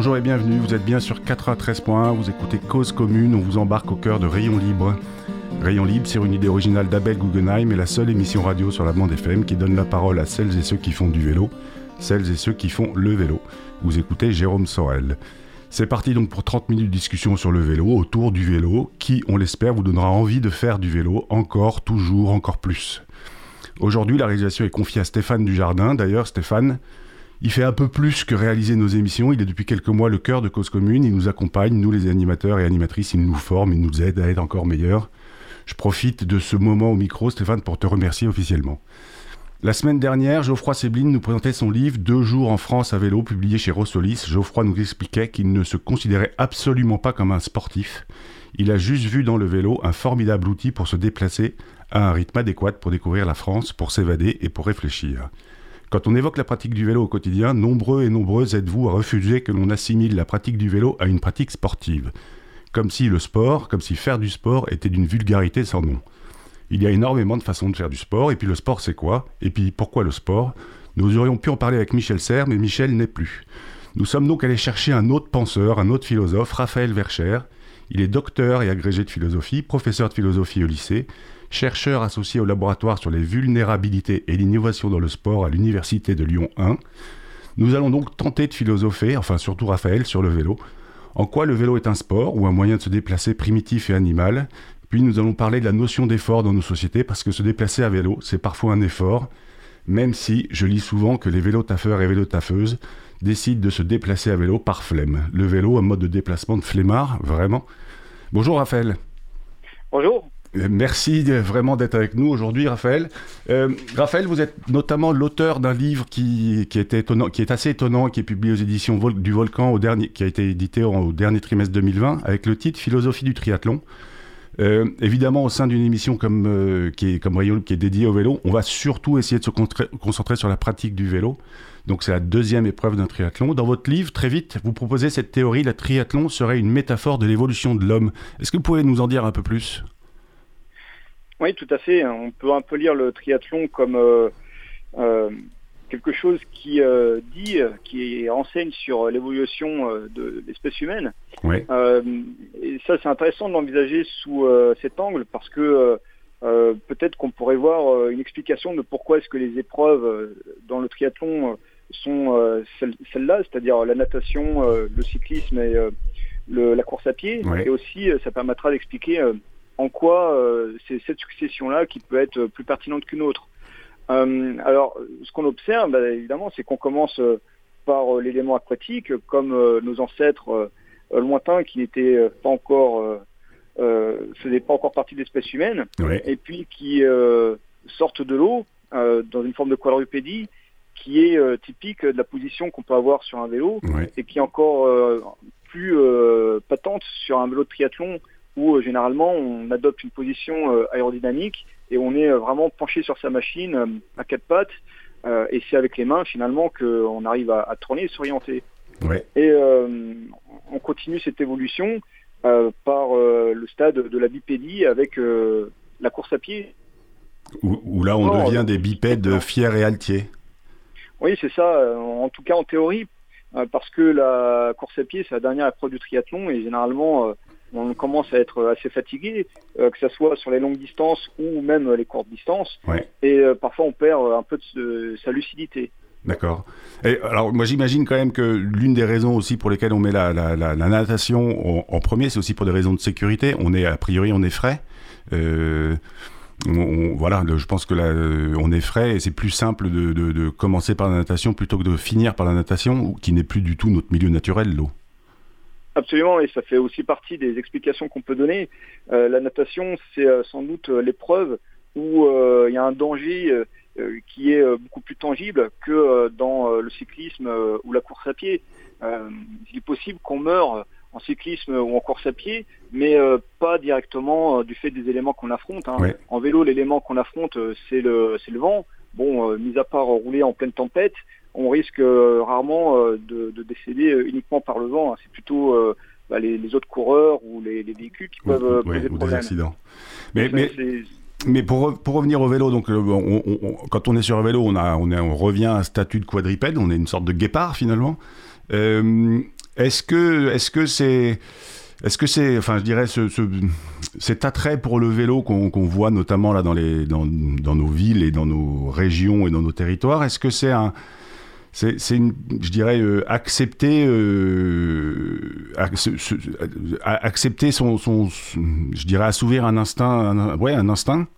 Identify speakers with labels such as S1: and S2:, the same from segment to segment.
S1: bonjour et bienvenue, vous êtes bien sur 93.1, vous écoutez Cause Commune, on vous embarque au cœur de Rayon Libre. Rayon Libre, c'est une idée originale d'Abel Guggenheim et la seule émission radio sur la bande FM qui donne la parole à celles et ceux qui font du vélo, celles et ceux qui font le vélo. Vous écoutez Jérôme Sorel. C'est parti donc pour 30 minutes de discussion sur le vélo, autour du vélo, qui, on l'espère, vous donnera envie de faire du vélo encore, toujours, encore plus. Aujourd'hui, la réalisation est confiée à Stéphane Dujardin. D'ailleurs, Stéphane, il fait un peu plus que réaliser nos émissions. Il est depuis quelques mois le cœur de Cause Commune. Il nous accompagne, nous les animateurs et animatrices. Il nous forme, il nous aide à être encore meilleurs. Je profite de ce moment au micro, Stéphane, pour te remercier officiellement. La semaine dernière, Geoffroy Sebline nous présentait son livre Deux jours en France à vélo, publié chez Rossolis. Geoffroy nous expliquait qu'il ne se considérait absolument pas comme un sportif. Il a juste vu dans le vélo un formidable outil pour se déplacer à un rythme adéquat pour découvrir la France, pour s'évader et pour réfléchir. Quand on évoque la pratique du vélo au quotidien, nombreux et nombreuses êtes-vous à refuser que l'on assimile la pratique du vélo à une pratique sportive? Comme si le sport, comme si faire du sport était d'une vulgarité sans nom. Il y a énormément de façons de faire du sport, et puis le sport c'est quoi? Et puis pourquoi le sport? Nous aurions pu en parler avec Michel Serres, mais Michel n'est plus. Nous sommes donc allés chercher un autre penseur, un autre philosophe, Raphaël Vercher. Il est docteur et agrégé de philosophie, professeur de philosophie au lycée, chercheur associé au laboratoire sur les vulnérabilités et l'innovation dans le sport à l'Université de Lyon 1. Nous allons donc tenter de philosopher, enfin surtout Raphaël, sur le vélo. En quoi le vélo est un sport ou un moyen de se déplacer primitif et animal? Puis nous allons parler de la notion d'effort dans nos sociétés parce que se déplacer à vélo, c'est parfois un effort, même si je lis souvent que les vélotaffeurs et vélotaffeuses décident de se déplacer à vélo par flemme. Le vélo, un mode de déplacement de flemmard, vraiment. Bonjour Raphaël.
S2: Bonjour.
S1: Euh, merci vraiment d'être avec nous aujourd'hui, Raphaël. Euh, Raphaël, vous êtes notamment l'auteur d'un livre qui, est assez étonnant, qui est publié aux éditions du Volcan, au dernier, qui a été édité au, dernier trimestre 2020, avec le titre Philosophie du triathlon. Euh, évidemment, au sein d'une émission comme, euh, qui est, qui est dédiée au vélo, on va surtout essayer de se concentrer sur la pratique du vélo. Donc c'est la deuxième épreuve d'un triathlon. Dans votre livre, très vite, vous proposez cette théorie, la triathlon serait une métaphore de l'évolution de l'homme. Est-ce que vous pouvez nous en dire un peu plus?
S2: Oui, tout à fait. On peut un peu lire le triathlon comme euh, euh, quelque chose qui euh, dit, qui enseigne sur l'évolution de l'espèce humaine.
S1: Oui.
S2: et ça, c'est intéressant de l'envisager sous cet angle parce que peut-être qu'on pourrait voir une explication de pourquoi est-ce que les épreuves dans le triathlon sont celles-là, c'est-à-dire la natation, le cyclisme et la course à pied. Et aussi, ça permettra d'expliquer en quoi euh, c'est cette succession-là qui peut être plus pertinente qu'une autre. Euh, alors, ce qu'on observe, bah, évidemment, c'est qu'on commence euh, par l'élément aquatique, comme nos ancêtres lointains qui n'étaient pas encore, faisaient pas encore partie de l'espèce humaine, et puis qui sortent de l'eau dans une forme de quadrupédie qui est typique de la position qu'on peut avoir sur un vélo et qui est encore plus patente sur un vélo de triathlon où euh, généralement on adopte une position euh, aérodynamique et on est euh, vraiment penché sur sa machine à quatre pattes. et c'est avec les mains finalement qu'on arrive à, tourner et s'orienter. Et on continue cette évolution par le stade de la bipédie avec la course à pied.
S1: Où, là on devient des bipèdes fiers et altiers.
S2: Oui, c'est ça, en tout cas en théorie, parce que la course à pied, c'est la dernière épreuve du triathlon et généralement, on commence à être assez fatigué, euh, que ce soit sur les longues distances ou même les courtes distances. Et euh, parfois, on perd un peu de, sa lucidité.
S1: D'accord. Et alors, moi, j'imagine quand même que l'une des raisons aussi pour lesquelles on met la, natation en, premier, c'est aussi pour des raisons de sécurité. On est, a priori, on est frais. Euh, voilà, je pense que là, on est frais et c'est plus simple de, de, commencer par la natation plutôt que de finir par la natation, qui n'est plus du tout notre milieu naturel, l'eau.
S2: Absolument, et ça fait aussi partie des explications qu'on peut donner. Euh, la natation, c'est euh, sans doute euh, l'épreuve où il y a un danger qui est beaucoup plus tangible que dans le cyclisme ou la course à pied. il est possible qu'on meure en cyclisme ou en course à pied, mais pas directement du fait des éléments qu'on affronte. Hein. En vélo, l'élément qu'on affronte, c'est le, le vent. Bon, mis à part rouler en pleine tempête, on risque euh, rarement euh, de, décéder euh, uniquement par le vent. Hein. C'est plutôt bah, les, autres coureurs ou les, véhicules qui peuvent poser
S1: ou des accidents. Mais, mais, pour, pour, revenir au vélo, donc quand on est sur un vélo, on, a, on, on, revient à un statut de quadrupède, on est une sorte de guépard finalement. est-ce que est-ce que c'est est-ce que c'est, enfin, je dirais, ce, cet attrait pour le vélo qu'on voit notamment là dans, les, dans, dans, nos villes et dans nos régions et dans nos territoires, est-ce que c'est un, c'est, je dirais, euh, accepter, euh, accepter son, son, je dirais, assouvir un instinct, un, ouais, un instinct.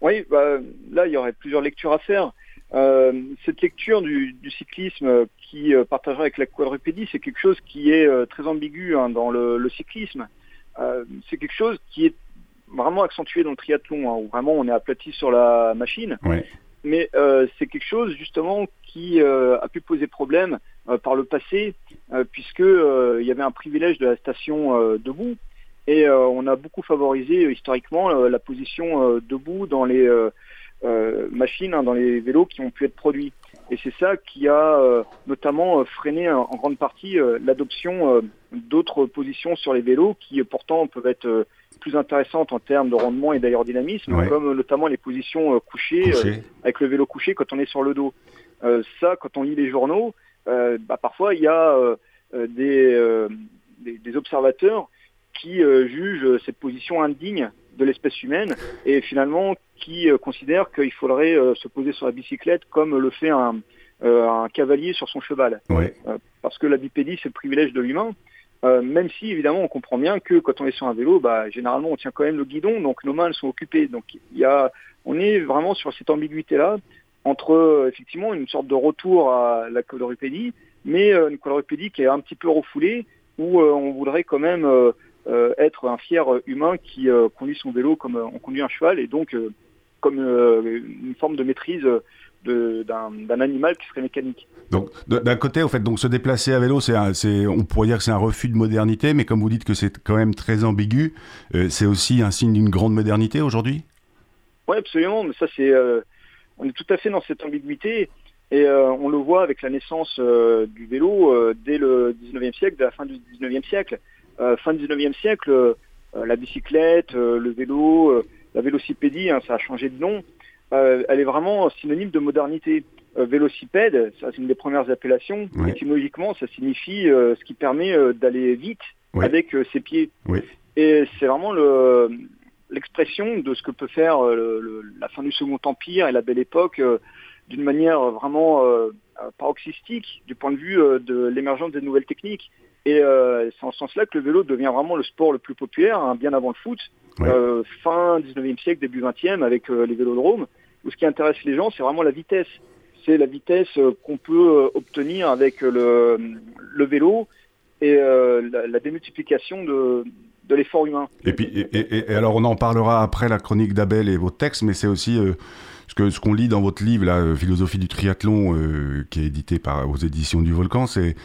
S2: Oui, bah, là, il y aurait plusieurs lectures à faire. Euh, cette lecture du, du cyclisme qui partagera avec la quadrupédie, c'est quelque chose qui est très ambigu hein, dans le, le cyclisme. C'est quelque chose qui est vraiment accentué dans le triathlon, hein, où vraiment on est aplati sur la machine.
S1: Ouais.
S2: Mais euh, c'est quelque chose justement qui a pu poser problème par le passé, puisque il y avait un privilège de la station debout, et on a beaucoup favorisé historiquement la position debout dans les euh, machines hein, dans les vélos qui ont pu être produits. Et c'est ça qui a euh, notamment euh, freiné en, grande partie l'adoption d'autres positions sur les vélos qui pourtant peuvent être plus intéressantes en termes de rendement et d'aérodynamisme, comme notamment les positions couchées, avec le vélo couché quand on est sur le dos. ça, quand on lit les journaux, bah, parfois il y a des, des, des, observateurs qui jugent cette position indigne de l'espèce humaine et finalement qui euh, considère qu'il faudrait euh, se poser sur la bicyclette comme le fait un, euh, un cavalier sur son cheval. parce que la bipédie, c'est le privilège de l'humain. même si évidemment on comprend bien que quand on est sur un vélo, bah, généralement on tient quand même le guidon, donc nos mains sont occupées. Donc y a, on est vraiment sur cette ambiguïté-là entre effectivement une sorte de retour à la quadrupédie, mais une quadrupédie qui est un petit peu refoulée, où on voudrait quand même être un fier humain qui conduit son vélo comme on conduit un cheval, et donc comme euh, une forme de maîtrise d'un animal qui serait mécanique.
S1: Donc d'un côté, au fait, donc se déplacer à vélo, c'est, on pourrait dire que c'est un refus de modernité, mais comme vous dites que c'est quand même très ambigu, euh, c'est aussi un signe d'une grande modernité aujourd'hui?
S2: Oui, absolument. Mais ça, c'est, euh, on est tout à fait dans cette ambiguïté, et on le voit avec la naissance du vélo dès le 19e siècle, dès la fin du 19e siècle. fin du 19e siècle, la bicyclette, le vélo la vélocipédie, hein, ça a changé de nom, euh, elle est vraiment synonyme de modernité. Euh, vélocipède, c'est une des premières appellations. Étymologiquement, ça signifie euh, ce qui permet d'aller vite avec ses pieds. Et c'est vraiment le, l'expression de ce que peut faire la fin du Second Empire et la Belle Époque d'une manière vraiment paroxystique du point de vue de l'émergence des nouvelles techniques. Et c'est en ce sens-là que le vélo devient vraiment le sport le plus populaire, hein, bien avant le foot, euh, fin 19e siècle, début 20e, avec euh, les vélodromes, où ce qui intéresse les gens, c'est vraiment la vitesse. C'est la vitesse euh, qu'on peut obtenir avec le, le vélo et la, démultiplication de, de l'effort humain.
S1: Et puis, et, alors on en parlera après la chronique d'Abel et vos textes, mais c'est aussi ce que ce qu'on lit dans votre livre, la philosophie du triathlon, qui est édité par aux éditions du Volcan, c'est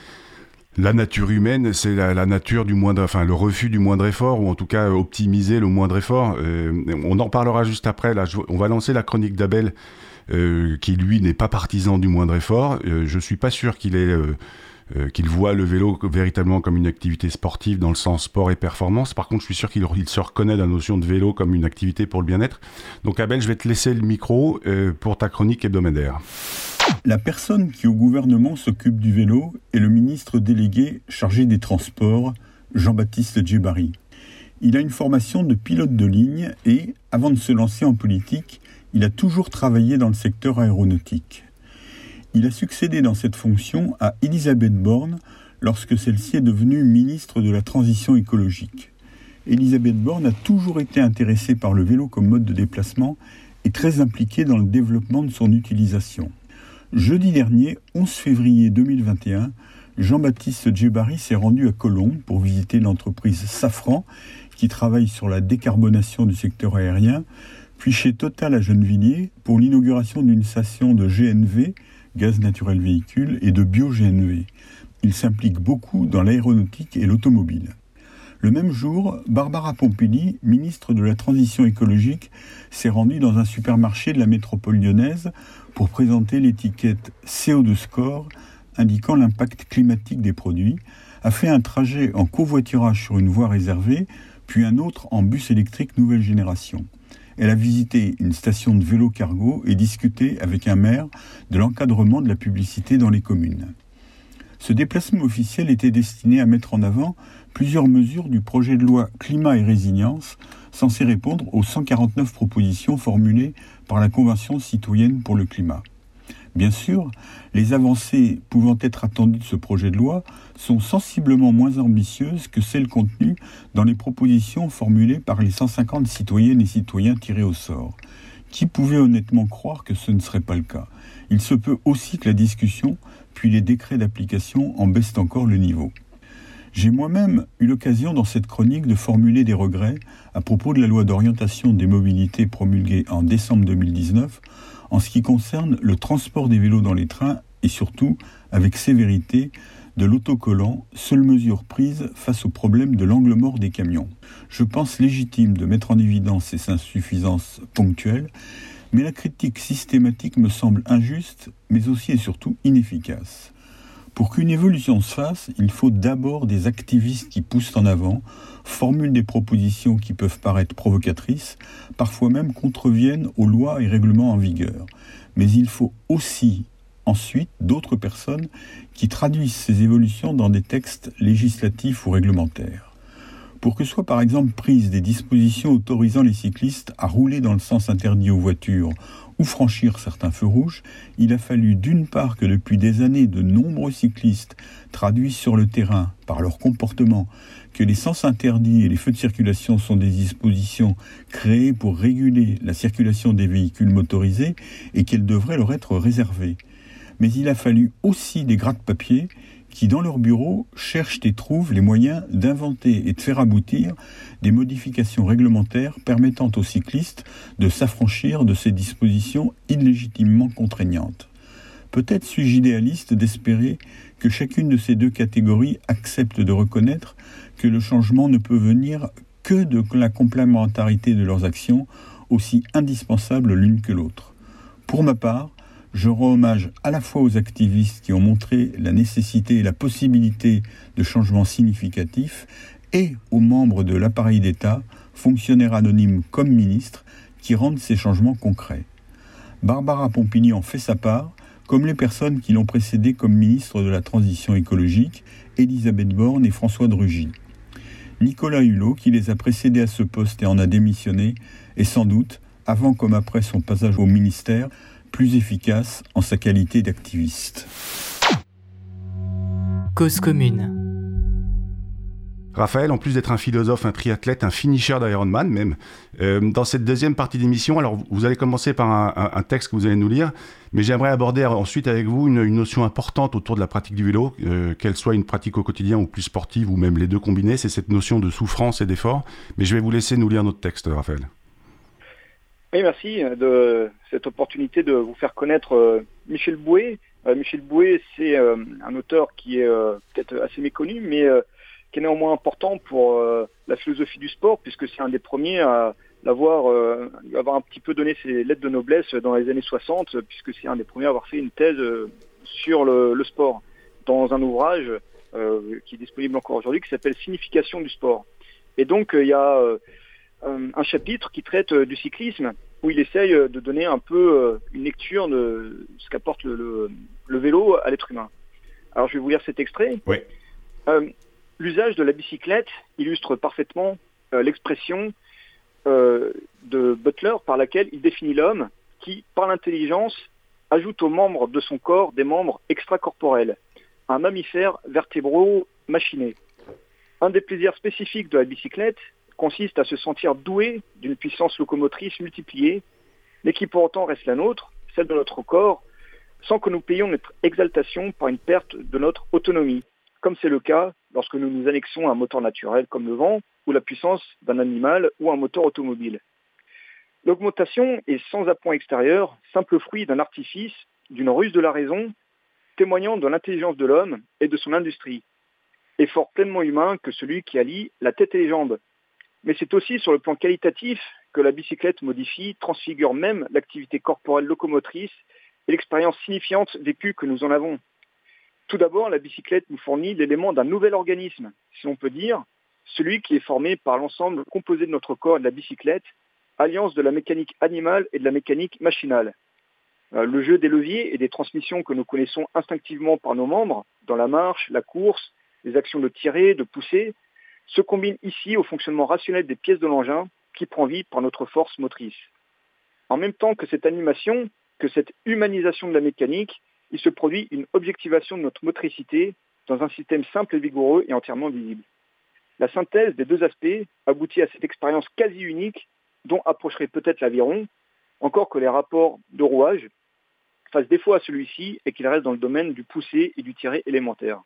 S1: la nature humaine, c'est la, nature du moindre, enfin le refus du moindre effort, ou en tout cas optimiser le moindre effort. Euh, on en parlera juste après. Là, on va lancer la chronique d'Abel, euh, qui lui n'est pas partisan du moindre effort. Euh, je suis pas sûr qu'il est euh, qu'il voit le vélo véritablement comme une activité sportive dans le sens sport et performance. Par contre, je suis sûr qu'il se reconnaît la notion de vélo comme une activité pour le bien-être. Donc Abel, je vais te laisser le micro euh, pour ta chronique hebdomadaire.
S3: La personne qui au gouvernement s'occupe du vélo est le ministre délégué chargé des Transports, Jean-Baptiste Djebari. Il a une formation de pilote de ligne et, avant de se lancer en politique, il a toujours travaillé dans le secteur aéronautique. Il a succédé dans cette fonction à Elisabeth Borne lorsque celle-ci est devenue ministre de la Transition écologique. Elisabeth Borne a toujours été intéressée par le vélo comme mode de déplacement et très impliquée dans le développement de son utilisation. Jeudi dernier, 11 février 2021, Jean-Baptiste Djebari s'est rendu à Colombes pour visiter l'entreprise Safran qui travaille sur la décarbonation du secteur aérien, puis chez Total à Gennevilliers pour l'inauguration d'une station de GNV gaz naturel véhicule, et de bio-GNV. Il s'implique beaucoup dans l'aéronautique et l'automobile. Le même jour, Barbara Pompili, ministre de la Transition écologique, s'est rendue dans un supermarché de la métropole lyonnaise pour présenter l'étiquette CO2 Score indiquant l'impact climatique des produits, a fait un trajet en covoiturage sur une voie réservée, puis un autre en bus électrique nouvelle génération. Elle a visité une station de vélo cargo et discuté avec un maire de l'encadrement de la publicité dans les communes. Ce déplacement officiel était destiné à mettre en avant plusieurs mesures du projet de loi Climat et résilience censé répondre aux 149 propositions formulées par la Convention citoyenne pour le climat. Bien sûr, les avancées pouvant être attendues de ce projet de loi sont sensiblement moins ambitieuses que celles contenues dans les propositions formulées par les 150 citoyennes et citoyens tirés au sort. Qui pouvait honnêtement croire que ce ne serait pas le cas? Il se peut aussi que la discussion, puis les décrets d'application en baissent encore le niveau. J'ai moi-même eu l'occasion dans cette chronique de formuler des regrets à propos de la loi d'orientation des mobilités promulguée en décembre 2019 en ce qui concerne le transport des vélos dans les trains et surtout, avec sévérité, de l'autocollant, seule mesure prise face au problème de l'angle mort des camions. Je pense légitime de mettre en évidence ces insuffisances ponctuelles, mais la critique systématique me semble injuste, mais aussi et surtout inefficace. Pour qu'une évolution se fasse, il faut d'abord des activistes qui poussent en avant, formulent des propositions qui peuvent paraître provocatrices, parfois même contreviennent aux lois et règlements en vigueur. Mais il faut aussi ensuite d'autres personnes qui traduisent ces évolutions dans des textes législatifs ou réglementaires. Pour que soient par exemple prises des dispositions autorisant les cyclistes à rouler dans le sens interdit aux voitures ou franchir certains feux rouges, il a fallu d'une part que depuis des années de nombreux cyclistes traduisent sur le terrain par leur comportement que les sens interdits et les feux de circulation sont des dispositions créées pour réguler la circulation des véhicules motorisés et qu'elles devraient leur être réservées. Mais il a fallu aussi des gratte-papiers qui, dans leur bureau, cherchent et trouvent les moyens d'inventer et de faire aboutir des modifications réglementaires permettant aux cyclistes de s'affranchir de ces dispositions illégitimement contraignantes. Peut-être suis-je idéaliste d'espérer que chacune de ces deux catégories accepte de reconnaître que le changement ne peut venir que de la complémentarité de leurs actions, aussi indispensables l'une que l'autre. Pour ma part, je rends hommage à la fois aux activistes qui ont montré la nécessité et la possibilité de changements significatifs et aux membres de l'appareil d'État, fonctionnaires anonymes comme ministres, qui rendent ces changements concrets. Barbara Pompili en fait sa part, comme les personnes qui l'ont précédée comme ministre de la Transition écologique, Elisabeth Borne et François Drugy. Nicolas Hulot, qui les a précédés à ce poste et en a démissionné, est sans doute, avant comme après son passage au ministère, plus efficace en sa qualité d'activiste.
S4: Cause commune.
S1: Raphaël, en plus d'être un philosophe, un triathlète, un finisher d'Ironman même, euh, dans cette deuxième partie d'émission, alors vous allez commencer par un, texte que vous allez nous lire, mais j'aimerais aborder ensuite avec vous une, notion importante autour de la pratique du vélo, euh, qu'elle soit une pratique au quotidien ou plus sportive, ou même les deux combinés, c'est cette notion de souffrance et d'effort. Mais je vais vous laisser nous lire notre texte, Raphaël.
S2: Oui, merci euh, de cette opportunité de vous faire connaître euh, Michel Bouet. Euh, Michel Bouet, c'est un auteur qui est peut-être assez méconnu, mais qui est néanmoins important pour la philosophie du sport, puisque c'est un des premiers à l'avoir avoir un petit peu donné ses lettres de noblesse dans les années 60, puisque c'est un des premiers à avoir fait une thèse sur le, sport dans un ouvrage qui est disponible encore aujourd'hui, qui s'appelle Signification du sport. Et donc, il y a un chapitre qui traite du cyclisme où il essaye euh, de donner un peu euh, une lecture de ce qu'apporte le, vélo à l'être humain. Alors je vais vous lire cet extrait. Euh, l'usage de la bicyclette illustre parfaitement l'expression de Butler par laquelle il définit l'homme qui, par l'intelligence, ajoute aux membres de son corps des membres extracorporels, un mammifère vertébraux machiné. Un des plaisirs spécifiques de la bicyclette consiste à se sentir doué d'une puissance locomotrice multipliée, mais qui pour autant reste la nôtre, celle de notre corps, sans que nous payions notre exaltation par une perte de notre autonomie, comme c'est le cas lorsque nous nous annexons un moteur naturel comme le vent, ou la puissance d'un animal ou un moteur automobile. L'augmentation est sans appoint extérieur, simple fruit d'un artifice, d'une ruse de la raison, témoignant de l'intelligence de l'homme et de son industrie, effort pleinement humain que celui qui allie la tête et les jambes, mais c'est aussi sur le plan qualitatif que la bicyclette modifie, transfigure même l'activité corporelle locomotrice et l'expérience signifiante vécue que nous en avons. Tout d'abord, la bicyclette nous fournit l'élément d'un nouvel organisme, si l'on peut dire, celui qui est formé par l'ensemble composé de notre corps et de la bicyclette, alliance de la mécanique animale et de la mécanique machinale. le jeu des leviers et des transmissions que nous connaissons instinctivement par nos membres, dans la marche, la course, les actions de tirer, de pousser, se combinent ici au fonctionnement rationnel des pièces de l'engin qui prend vie par notre force motrice. En même temps que cette animation, que cette humanisation de la mécanique, il se produit une objectivation de notre motricité dans un système simple et vigoureux et entièrement visible. La synthèse des deux aspects aboutit à cette expérience quasi unique dont approcherait peut-être l'aviron, encore que les rapports de rouage fassent défaut à celui-ci et qu'il reste dans le domaine du poussé et du tiré élémentaire.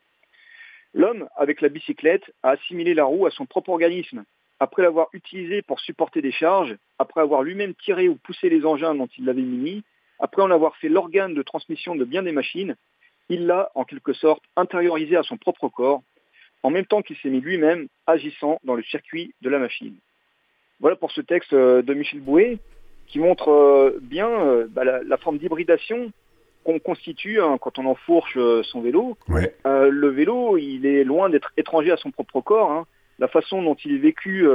S2: L'homme, avec la bicyclette, a assimilé la roue à son propre organisme. Après l'avoir utilisée pour supporter des charges, après avoir lui-même tiré ou poussé les engins dont il l'avait muni, après en avoir fait l'organe de transmission de bien des machines, il l'a en quelque sorte intériorisé à son propre corps, en même temps qu'il s'est mis lui-même agissant dans le circuit de la machine. Voilà pour ce texte euh, de Michel Bouet, qui montre euh, bien euh, bah, la, forme d'hybridation qu'on constitue hein, quand on enfourche son vélo. le vélo, il est loin d'être étranger à son propre corps. Hein. La façon dont il est vécu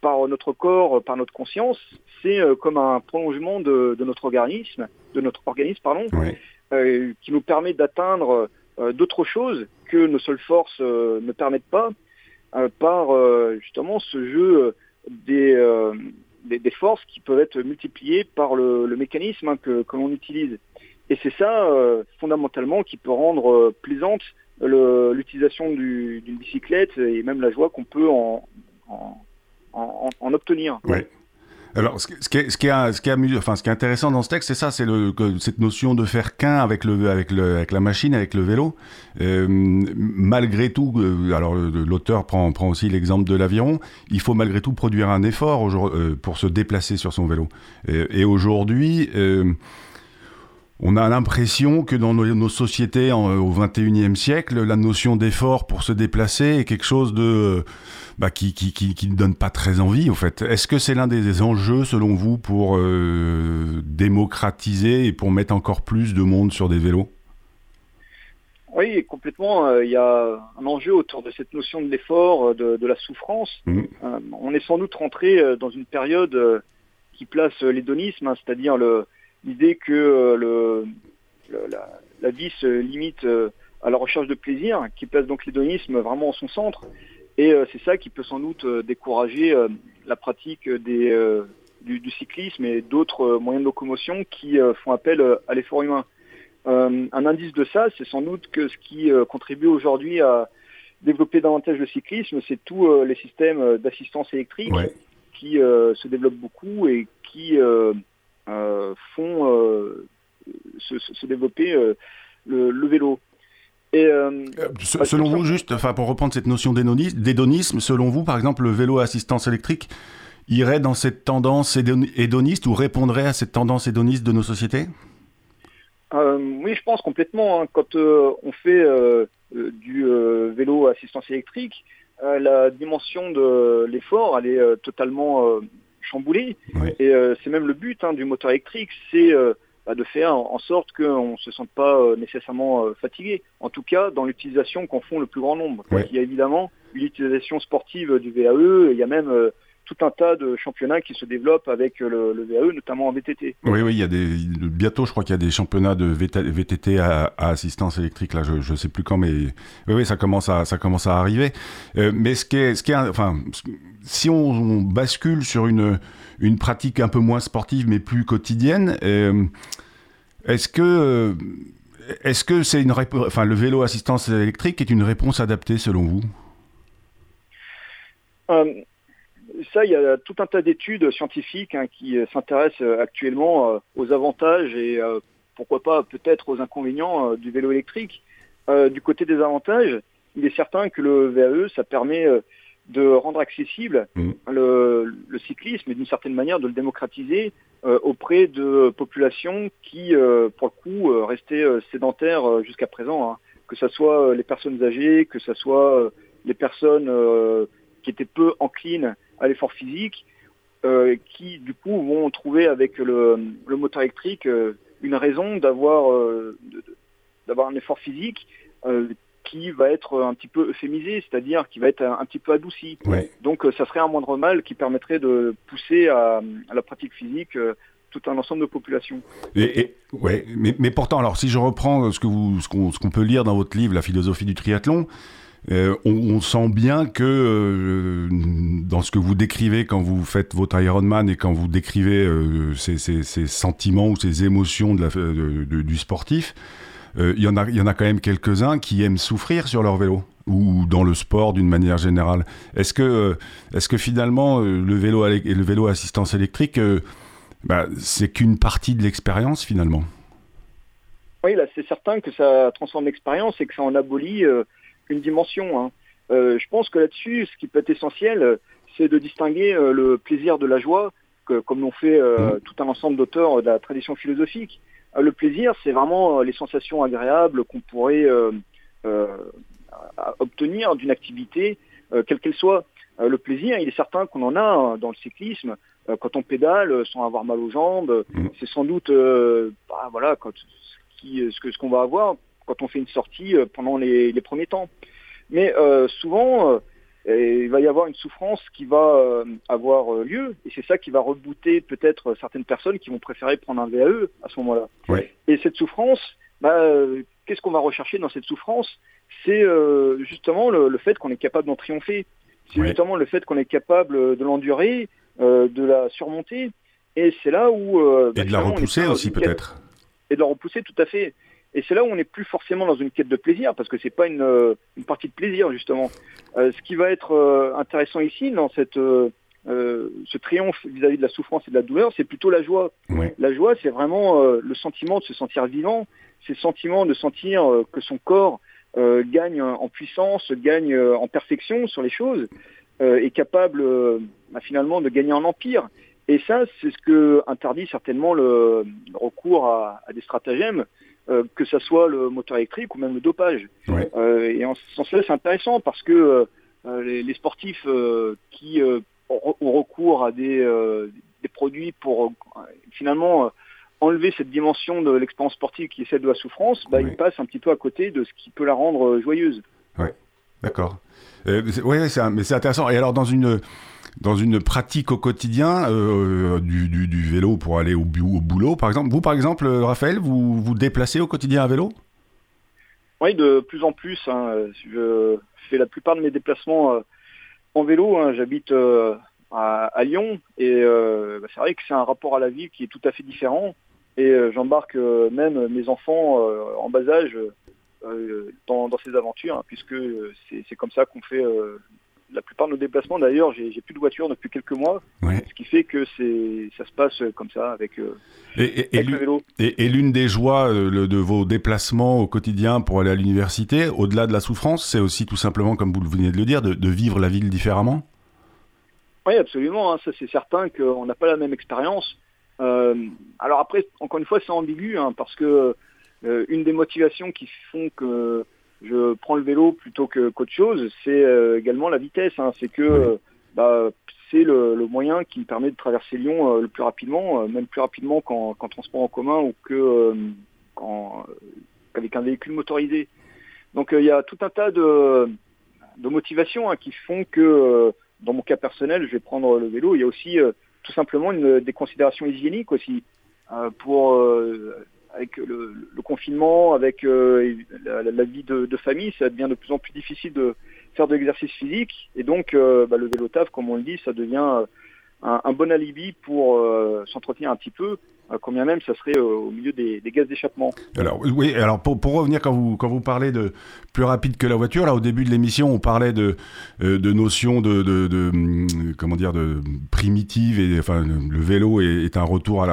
S2: par notre corps, par notre conscience, c'est comme un prolongement de, notre organisme, de notre organisme, pardon, qui nous permet d'atteindre d'autres choses que nos seules forces ne permettent pas, par justement ce jeu euh, des, des, forces qui peuvent être multipliées par le, mécanisme hein, que, l'on utilise. Et c'est ça, euh, fondamentalement, qui peut rendre euh, plaisante l'utilisation d'une bicyclette et même la joie qu'on peut en, en, obtenir.
S1: Alors, ce, qui est, intéressant dans ce texte, c'est ça, c'est cette notion de faire qu'un avec, la machine, avec le vélo. Euh, malgré tout, euh, alors l'auteur prend, aussi l'exemple de l'aviron, il faut malgré tout produire un effort pour se déplacer sur son vélo. Et aujourd'hui, on a l'impression que dans nos, sociétés au 21e siècle, la notion d'effort pour se déplacer est quelque chose de bah, qui, qui, qui, ne donne pas très envie, en fait. Est-ce que c'est l'un des enjeux, selon vous, pour euh, démocratiser et pour mettre encore plus de monde sur des vélos?
S2: Oui, complètement. Euh, il y a un enjeu autour de cette notion de l'effort, de, la souffrance. Mmh. Euh, on est sans doute rentré dans une période qui place l'hédonisme, hein, c'est-à-dire le, l'idée que euh, le, la, vie se limite euh, à la recherche de plaisir, qui place donc l'hédonisme vraiment en son centre. Et euh, c'est ça qui peut sans doute décourager la pratique des, du, cyclisme et d'autres moyens de locomotion qui font appel à l'effort humain. un indice de ça, c'est sans doute que ce qui contribue aujourd'hui à développer davantage le cyclisme, c'est tous les systèmes d'assistance électrique qui se développent beaucoup et qui euh, font euh, se, développer euh, le, vélo.
S1: Et, selon vous, juste, enfin, pour reprendre cette notion d'hédonisme, selon vous, par exemple, le vélo à assistance électrique irait dans cette tendance hédoniste ou répondrait à cette tendance hédoniste de nos sociétés?
S2: Oui, je pense complètement. Hein. Quand on fait du vélo à assistance électrique, la dimension de l'effort, elle est totalement chamboulé. Et euh, c'est même le but hein, du moteur électrique, c'est euh, bah, de faire en sorte qu'on ne se sente pas euh, nécessairement fatigué. En tout cas, dans l'utilisation qu'en font le plus grand nombre. Il y a évidemment l'utilisation sportive du VAE, il y a même tout un tas de championnats qui se développent avec le, VAE, notamment en VTT.
S1: Oui, oui, il y a des, bientôt, je crois qu'il y a des championnats de VTT à, assistance électrique. Là, je ne sais plus quand, mais oui, oui, ça commence à, ça commence à arriver. mais ce qui est, ce qui est, enfin, si on, bascule sur une, une pratique un peu moins sportive, mais plus quotidienne, euh, est-ce que euh, est-ce que c'est une enfin le vélo assistance électrique est une réponse adaptée selon vous?
S2: Euh, ça, il y a tout un tas d'études scientifiques hein, qui euh, s'intéressent euh, actuellement euh, aux avantages et pourquoi pas peut-être aux inconvénients du vélo électrique. du côté des avantages, il est certain que le VAE, ça permet de rendre accessible mmh. le, cyclisme et d'une certaine manière de le démocratiser auprès de populations qui, pour le coup, restaient sédentaires jusqu'à présent. Hein. Que ce soit les personnes âgées, que ce soit les personnes qui étaient peu enclines à l'effort physique, euh, qui du coup vont trouver avec le, moteur électrique euh, une raison d'avoir euh, d'avoir un effort physique qui va être un petit peu euphémisé, c'est-à-dire qui va être un, petit peu adouci. Donc ça serait un moindre mal qui permettrait de pousser à, la pratique physique tout un ensemble de populations.
S1: Et, ouais, mais, mais, pourtant, alors si je reprends ce que vous, ce qu'on peut lire dans votre livre, La philosophie du triathlon, euh, on, sent bien que euh, dans ce que vous décrivez quand vous faites votre Ironman et quand vous décrivez euh, ces, sentiments ou ces émotions du sportif, il y, en a, y en a quand même quelques-uns qui aiment souffrir sur leur vélo ou dans le sport d'une manière générale. Est-ce que, est que finalement le vélo, le vélo assistance électrique, bah, c'est qu'une partie de l'expérience finalement?
S2: Oui, là c'est certain que ça transforme l'expérience et que ça en abolit une dimension. Hein. Euh, je pense que là-dessus, ce qui peut être essentiel, c'est de distinguer euh, le plaisir de la joie, que, comme l'ont fait euh, mmh. tout un ensemble d'auteurs de la tradition philosophique. le plaisir, c'est vraiment les sensations agréables qu'on pourrait obtenir d'une activité, quelle qu'elle soit. le plaisir, il est certain qu'on en a hein, dans le cyclisme. quand on pédale sans avoir mal aux jambes, mmh. c'est sans doute bah, voilà, quand, ce qu'on ce qu'on va avoir quand on fait une sortie euh, pendant les, premiers temps. Mais euh, souvent, euh, il va y avoir une souffrance qui va avoir lieu, et c'est ça qui va rebooter peut-être certaines personnes qui vont préférer prendre un VAE à ce moment-là. Et cette souffrance, bah, qu'est-ce qu'on va rechercher dans cette souffrance? C'est justement le, fait qu'on est capable d'en triompher. C'est justement le fait qu'on est capable de l'endurer, de la surmonter. Et c'est là où...
S1: et bah, de la repousser aussi peut-être.
S2: Et de la repousser tout à fait. Et c'est là où on n'est plus forcément dans une quête de plaisir, parce que c'est pas une, euh, une, partie de plaisir justement. Euh, ce qui va être euh, intéressant ici dans cette ce triomphe vis-à-vis de la souffrance et de la douleur, c'est plutôt la joie. La joie, c'est vraiment le sentiment de se sentir vivant, c'est le sentiment de sentir que son corps gagne en puissance, gagne en perfection sur les choses, est capable bah, finalement de gagner en empire. Et ça, c'est ce que interdit certainement le, recours à, à des stratagèmes euh, que ce soit le moteur électrique ou même le dopage. Euh, et en ce sens-là, c'est intéressant parce que euh, les, sportifs qui ont recours à des, produits pour finalement enlever cette dimension de l'expérience sportive qui est celle de la souffrance, bah, ils passent un petit peu à côté de ce qui peut la rendre joyeuse.
S1: Oui, d'accord. oui, mais c'est intéressant. Et alors, dans une dans une pratique au quotidien euh, du, du, vélo pour aller au, boulot, par exemple. Vous, par exemple, Raphaël, vous vous déplacez au quotidien à vélo?
S2: Oui, de plus en plus. Hein. Je fais la plupart de mes déplacements euh, en vélo. Hein. J'habite euh, à, Lyon et bah, c'est vrai que c'est un rapport à la ville qui est tout à fait différent. Et j'embarque même mes enfants en bas âge dans, ces aventures, hein, puisque c'est comme ça qu'on fait la plupart de nos déplacements, d'ailleurs, j'ai plus de voiture depuis quelques mois, ce qui fait que ça se passe comme ça avec, euh,
S1: et, le vélo. Et, l'une des joies euh, de vos déplacements au quotidien pour aller à l'université, au-delà de la souffrance, c'est aussi tout simplement, comme vous venez de le dire, de, vivre la ville différemment?
S2: Oui, absolument. Hein. ça, c'est certain qu'on n'a pas la même expérience. Euh, alors après, encore une fois, c'est ambigu, hein, parce que une des motivations qui font que je prends le vélo plutôt que qu'autre chose, c'est euh, également la vitesse. Hein. C'est que euh, bah, c'est le, moyen qui me permet de traverser Lyon euh, le plus rapidement, même plus rapidement qu'en transport en commun ou que qu'avec un véhicule motorisé. Donc il y a tout un tas de, de motivations hein, qui font que dans mon cas personnel, je vais prendre le vélo. Il y a aussi tout simplement une, des considérations hygiéniques aussi pour avec le, confinement, avec euh, la, vie de, famille, ça devient de plus en plus difficile de faire de l'exercice physique. Et donc, euh, bah, le vélo taf, comme on le dit, ça devient euh, un, bon alibi pour s'entretenir un petit peu combien même ça serait au milieu des, gaz d'échappement.
S1: Alors oui, alors pour, revenir quand vous quand vous parlez de plus rapide que la voiture, là au début de l'émission, on parlait de de notions de, de, hum, comment dire de primitive et enfin le vélo est, un retour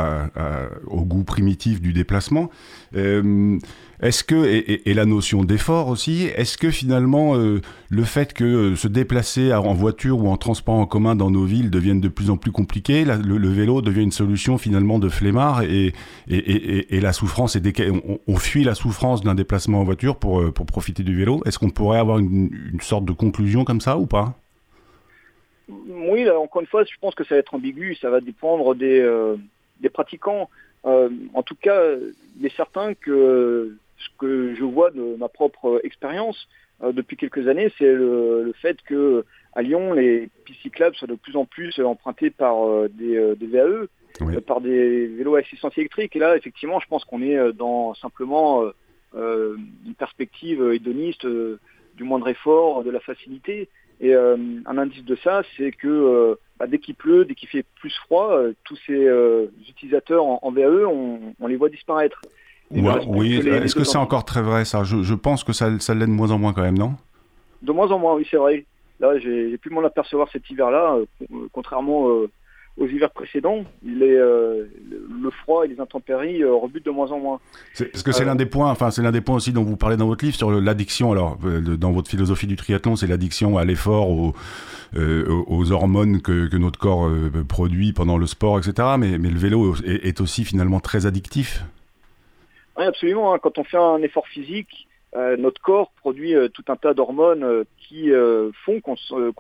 S1: au goût primitif du déplacement. Euh, est-ce que, et, la notion d'effort aussi, est-ce que finalement euh, le fait que euh, se déplacer en voiture ou en transport en commun dans nos villes devienne de plus en plus compliqué, le, vélo devient une solution finalement de flemmard et, et, la souffrance, est on, on, fuit la souffrance d'un déplacement en voiture pour, euh, pour profiter du vélo Est-ce qu'on pourrait avoir une, sorte de conclusion comme ça ou pas?
S2: Oui, encore une fois, je pense que ça va être ambigu, ça va dépendre des, des pratiquants. en tout cas, il est certain que ce que je vois de ma propre expérience euh, depuis quelques années, c'est le, fait que à Lyon, les pistes cyclables soient de plus en plus empruntées par des, des, VAE, par des vélos à assistance électrique. Et là, effectivement, je pense qu'on est dans simplement une perspective hédoniste du moindre effort, de la facilité. Et un indice de ça, c'est que bah, dès qu'il pleut, dès qu'il fait plus froid, tous ces utilisateurs en, VAE, on, les voit disparaître.
S1: Oui, est-ce que c'est encore très vrai ça? Je, pense que ça, ça l'est de moins en moins quand même, non?
S2: De moins en moins, oui, c'est vrai. Là, j'ai pu m'en apercevoir cet hiver-là, euh, contrairement euh, aux hivers précédents, euh, le froid et les intempéries rebutent de moins en moins.
S1: Parce que c'est l'un des points, enfin c'est l'un des points aussi dont vous parlez dans votre livre sur l'addiction. Alors dans votre philosophie du triathlon, c'est l'addiction à l'effort, aux, aux, hormones que, que notre corps produit pendant le sport, etc. Mais, mais le vélo est, aussi finalement très addictif.
S2: Oui, absolument. Hein. Quand on fait un effort physique, euh, notre corps produit euh, tout un tas d'hormones euh, qui font qu'on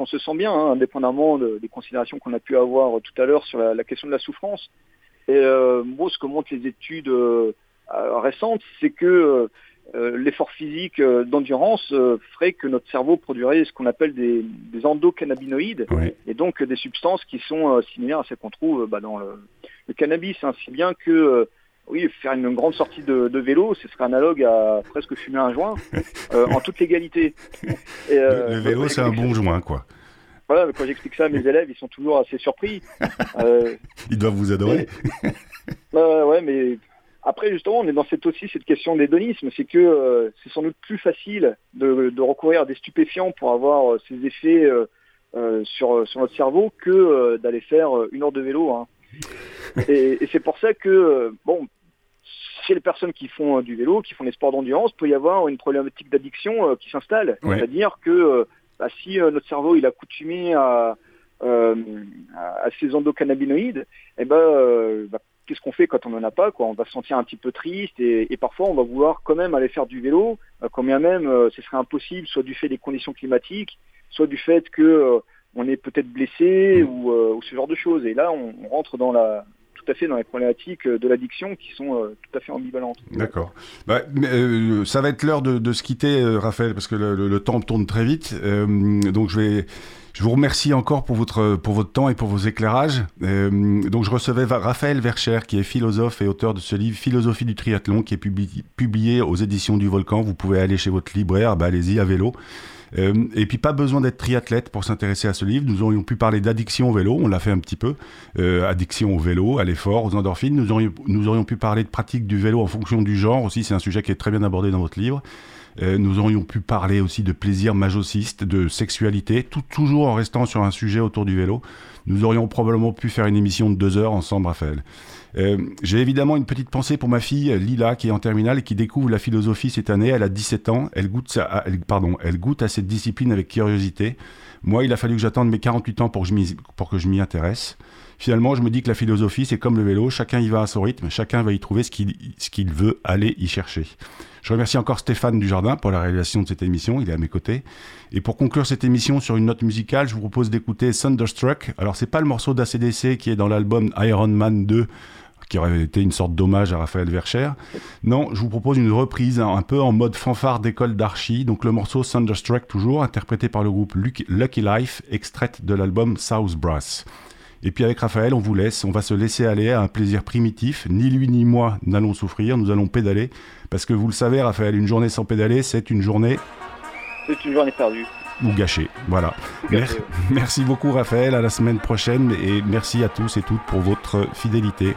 S2: se, sent bien, hein, indépendamment des considérations qu'on a pu avoir tout à l'heure sur la, question de la souffrance. Et moi, ce que montrent les études récentes, c'est que l'effort physique d'endurance ferait que notre cerveau produirait ce qu'on appelle des, endocannabinoïdes, et donc des substances qui sont similaires à celles qu'on trouve bah, dans le, le cannabis, ainsi bien que oui, faire une grande sortie de, vélo, ce serait analogue à presque fumer un joint, euh, en toute légalité.
S1: Euh, le, vélo, c'est un bon joint, quoi.
S2: Voilà, quand j'explique ça à mes élèves, ils sont toujours assez surpris.
S1: Euh, ils doivent vous adorer.
S2: ouais, mais après, justement, on est dans cette aussi cette question d'hédonisme, c'est que c'est sans doute plus facile de, recourir à des stupéfiants pour avoir ces effets sur, sur notre cerveau que d'aller faire une heure de vélo. Hein. Et, et c'est pour ça que, bon, chez les personnes qui font euh, du vélo, qui font des sports d'endurance, peut y avoir une problématique d'addiction euh, qui s'installe. C'est-à-dire que euh, bah, si notre cerveau il a coutumé à, à ces endocannabinoïdes, eh ben, bah, qu'est-ce qu'on fait quand on n'en a pas quoi? On va se sentir un petit peu triste et, et, parfois on va vouloir quand même aller faire du vélo, quand bien même ce serait impossible, soit du fait des conditions climatiques, soit du fait que on est peut-être blessé mm. ou, ou, ce genre de choses. Et là, on, on rentre dans la, tout à fait dans les problématiques euh, de l'addiction qui sont euh, tout à fait ambivalentes.
S1: D'accord. Bah, euh, ça va être l'heure de, se quitter, Raphaël, parce que le, temps tourne très vite. donc je vais. Je vous remercie encore pour votre, pour votre temps et pour vos éclairages. donc je recevais Raphaël Vercher, qui est philosophe et auteur de ce livre Philosophie du triathlon, qui est publié, aux éditions du Volcan. Vous pouvez aller chez votre libraire, bah, allez-y à vélo. Euh, et puis pas besoin d'être triathlète pour s'intéresser à ce livre. Nous aurions pu parler d'addiction au vélo, on l'a fait un petit peu. Euh, addiction au vélo, à l'effort, aux endorphines. Nous aurions, nous aurions pu parler de pratique du vélo en fonction du genre aussi. C'est un sujet qui est très bien abordé dans votre livre. Euh, nous aurions pu parler aussi de plaisir majociste, de sexualité, tout, toujours en restant sur un sujet autour du vélo. Nous aurions probablement pu faire une émission de deux heures ensemble, Raphaël. Euh, j'ai évidemment une petite pensée pour ma fille Lila qui est en terminale et qui découvre la philosophie cette année. Elle a 17 ans. Elle goûte, pardon, elle goûte à cette discipline avec curiosité. Moi, il a fallu que j'attende mes 48 ans pour que je m'y intéresse. Finalement, je me dis que la philosophie, c'est comme le vélo, chacun y va à son rythme, chacun va y trouver ce qu'il veut aller y chercher. Je remercie encore Stéphane Dujardin pour la réalisation de cette émission, il est à mes côtés. Et pour conclure cette émission sur une note musicale, je vous propose d'écouter Thunderstruck. Alors, c'est pas le morceau d'ACDC qui est dans l'album Iron Man 2 qui aurait été une sorte d'hommage à Raphaël Vercher. Non, je vous propose une reprise un peu en mode fanfare d'école d'archi. Donc le morceau Thunderstruck toujours, interprété par le groupe Lucky Life, extraite de l'album South Brass. Et puis avec Raphaël, on vous laisse, on va se laisser aller à un plaisir primitif. Ni lui ni moi n'allons souffrir, nous allons pédaler. Parce que vous le savez, Raphaël, une journée sans pédaler, c'est une journée...
S2: C'est une journée perdue.
S1: Ou gâchée, voilà. merci beaucoup Raphaël, à la semaine prochaine et merci à tous et toutes pour votre fidélité.